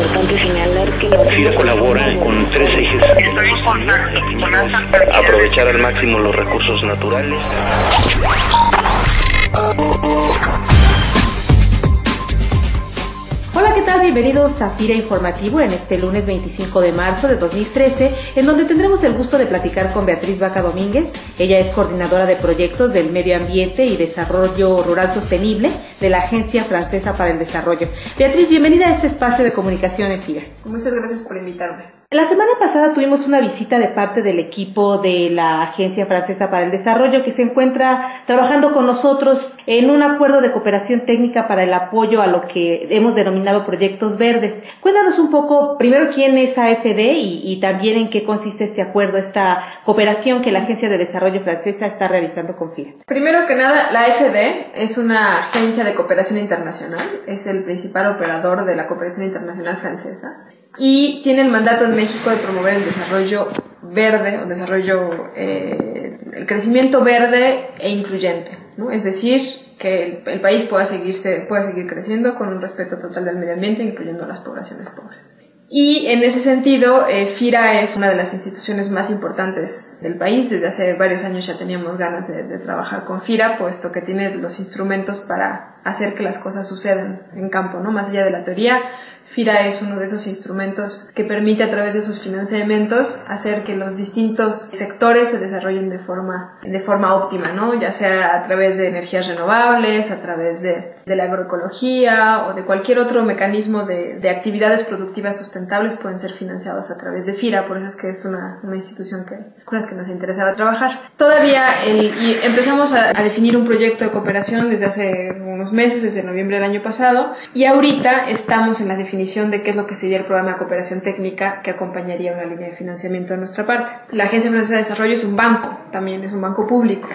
importante señalar que FIRA colabora con tres ejes. Aprovechar al máximo los recursos naturales. Hola, ¿qué tal? Bienvenidos a FIRA Informativo en este lunes 25 de marzo de 2013, en donde tendremos el gusto de platicar con Beatriz Vaca Domínguez. Ella es coordinadora de proyectos del Medio Ambiente y Desarrollo Rural Sostenible de la Agencia Francesa para el Desarrollo. Beatriz, bienvenida a este espacio de comunicación en FIRA. Muchas gracias por invitarme. La semana pasada tuvimos una visita de parte del equipo de la Agencia Francesa para el Desarrollo que se encuentra trabajando con nosotros en un acuerdo de cooperación técnica para el apoyo a lo que hemos denominado proyectos verdes. Cuéntanos un poco, primero, quién es AFD y, y también en qué consiste este acuerdo, esta cooperación que la Agencia de Desarrollo Francesa está realizando con FIRA. Primero que nada, la AFD es una agencia de cooperación internacional, es el principal operador de la cooperación internacional francesa y tiene el mandato en México de promover el desarrollo verde, o desarrollo, eh, el crecimiento verde e incluyente, ¿no? Es decir, que el, el, país pueda, seguirse, pueda seguir creciendo con un respeto total del medio ambiente, incluyendo a las poblaciones pobres. Y en ese sentido, eh, FIRA es una de las instituciones más importantes del país. Desde hace varios años ya teníamos ganas de, de, trabajar con FIRA, puesto que tiene los instrumentos para hacer que las cosas sucedan en campo, ¿no? Más allá de la teoría, FIRA es uno de esos instrumentos que permite a través de sus financiamientos hacer que los distintos sectores se desarrollen de forma, de forma óptima, ¿no? Ya sea a través de energías renovables, a través de, de la agroecología o de cualquier otro mecanismo de, de, actividades productivas sustentables pueden ser financiados a través de FIRA, por eso es que es una, una institución que, con las que nos interesaba trabajar. Todavía el, y empezamos a, a definir un proyecto de cooperación desde hace unos meses, desde noviembre del año pasado, y ahorita estamos en la definición de qué es lo que sería el programa de cooperación técnica que acompañaría una línea de financiamiento de nuestra parte. La Agencia Francesa de Desarrollo es un banco, también es un banco público.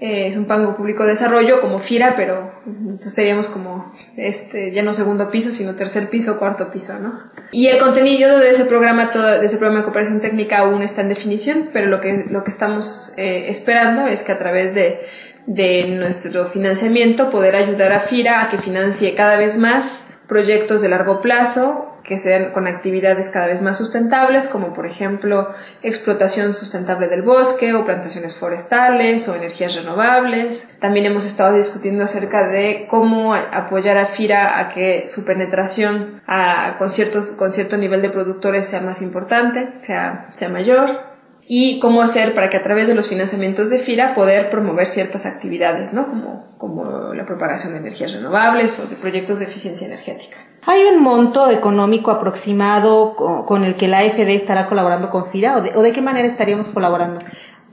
Eh, es un banco público de desarrollo como FIRA, pero entonces seríamos como este ya no segundo piso, sino tercer piso, cuarto piso, ¿no? Y el contenido de ese programa, todo, de ese programa de cooperación técnica aún está en definición, pero lo que, lo que estamos eh, esperando es que a través de, de nuestro financiamiento poder ayudar a FIRA a que financie cada vez más proyectos de largo plazo que sean con actividades cada vez más sustentables, como por ejemplo explotación sustentable del bosque o plantaciones forestales o energías renovables. También hemos estado discutiendo acerca de cómo apoyar a FIRA a que su penetración a, con, ciertos, con cierto nivel de productores sea más importante, sea, sea mayor y cómo hacer para que a través de los financiamientos de FIRA poder promover ciertas actividades, ¿no? Como, como la propagación de energías renovables o de proyectos de eficiencia energética. ¿Hay un monto económico aproximado con el que la AFD estará colaborando con FIRA o de, o de qué manera estaríamos colaborando?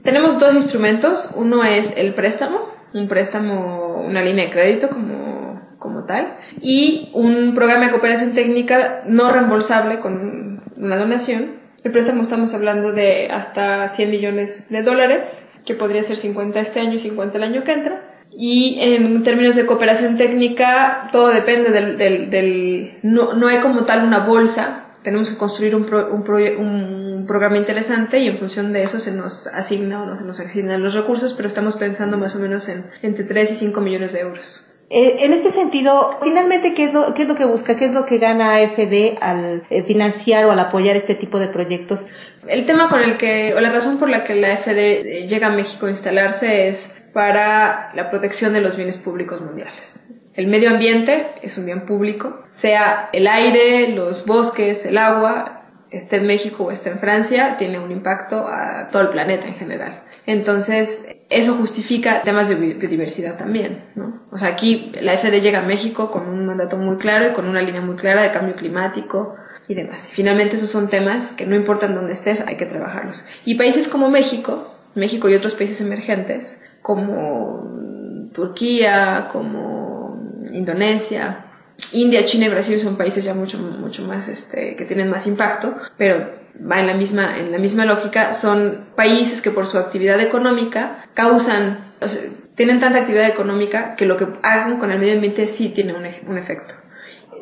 Tenemos dos instrumentos. Uno es el préstamo, un préstamo, una línea de crédito como, como tal, y un programa de cooperación técnica no reembolsable con una donación el préstamo estamos hablando de hasta 100 millones de dólares, que podría ser 50 este año y 50 el año que entra. Y en términos de cooperación técnica, todo depende del... del, del no, no, hay como tal una bolsa, tenemos que construir un, pro, un, pro, un, programa interesante y en función de eso se nos asigna o no se nos asignan los recursos, pero estamos pensando más o menos en entre 3 y 5 millones de euros. Eh, en este sentido, finalmente, ¿qué es, lo, ¿qué es lo que busca? ¿Qué es lo que gana AFD al eh, financiar o al apoyar este tipo de proyectos? El tema con el que, o la razón por la que la AFD llega a México a instalarse es para la protección de los bienes públicos mundiales. El medio ambiente es un bien público, sea el aire, los bosques, el agua, esté en México o esté en Francia, tiene un impacto a todo el planeta en general. Entonces, eso justifica temas de biodiversidad también, ¿no? O sea, aquí la FD llega a México con un mandato muy claro y con una línea muy clara de cambio climático y demás. Finalmente esos son temas que no importan dónde estés, hay que trabajarlos. Y países como México, México y otros países emergentes, como Turquía, como Indonesia, India, China y Brasil son países ya mucho, mucho más, este, que tienen más impacto, pero va en la misma, en la misma lógica, son países que por su actividad económica causan, o sea, tienen tanta actividad económica que lo que hagan con el medio ambiente sí tiene un, un efecto.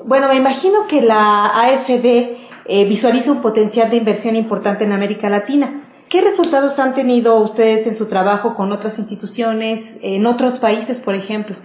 Bueno, me imagino que la AFD eh, visualiza un potencial de inversión importante en América Latina. ¿Qué resultados han tenido ustedes en su trabajo con otras instituciones, en otros países, por ejemplo?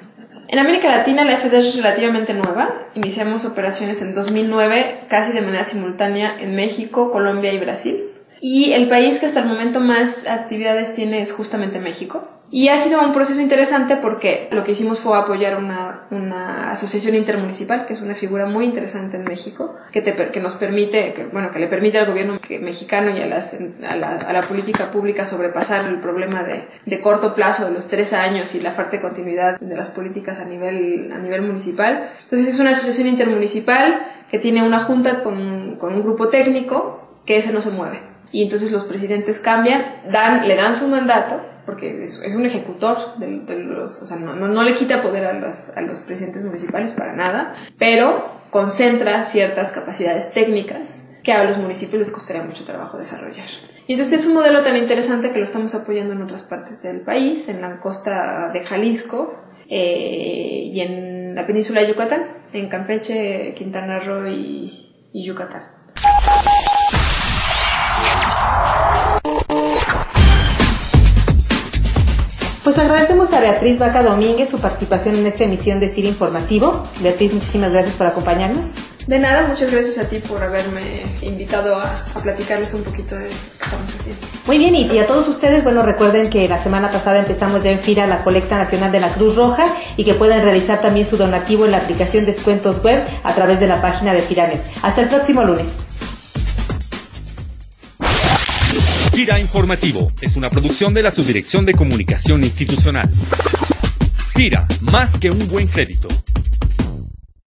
En América Latina la FD es relativamente nueva. Iniciamos operaciones en 2009 casi de manera simultánea en México, Colombia y Brasil. Y el país que hasta el momento más actividades tiene es justamente México. Y ha sido un proceso interesante porque lo que hicimos fue apoyar una, una asociación intermunicipal, que es una figura muy interesante en México, que, te, que nos permite, que, bueno, que le permite al gobierno mexicano y a, las, a, la, a, la, política pública sobrepasar el problema de, de, corto plazo de los tres años y la falta de continuidad de las políticas a nivel, a nivel municipal. Entonces es una asociación intermunicipal que tiene una junta con, con un grupo técnico que ese no se mueve y entonces los presidentes cambian, dan, le dan su mandato, porque es, un ejecutor de, los, o sea, no, le quita poder a los, a los presidentes municipales para nada, pero concentra ciertas capacidades técnicas que a los municipios les costaría mucho trabajo desarrollar. Y entonces es un modelo tan interesante que lo estamos apoyando en otras partes del país, en la costa de Jalisco eh, y en la península de Yucatán, en Campeche, Quintana Roo y, y Yucatán. Pues agradecemos a Beatriz Vaca Domínguez su participación en esta emisión de TIR Informativo. Beatriz, muchísimas gracias por acompañarnos. De nada, muchas gracias a ti por haberme invitado a, a platicarles un poquito de lo que estamos haciendo. Muy bien, y, y, a todos ustedes, bueno, recuerden que la semana pasada empezamos ya en FIRA la colecta nacional de la Cruz Roja y que pueden realizar también su donativo en la aplicación Descuentos Web a través de la página de FIRANET. Hasta el próximo lunes. FIRA Informativo es una producción de la Subdirección de Comunicación Institucional. FIRA, más que un buen crédito.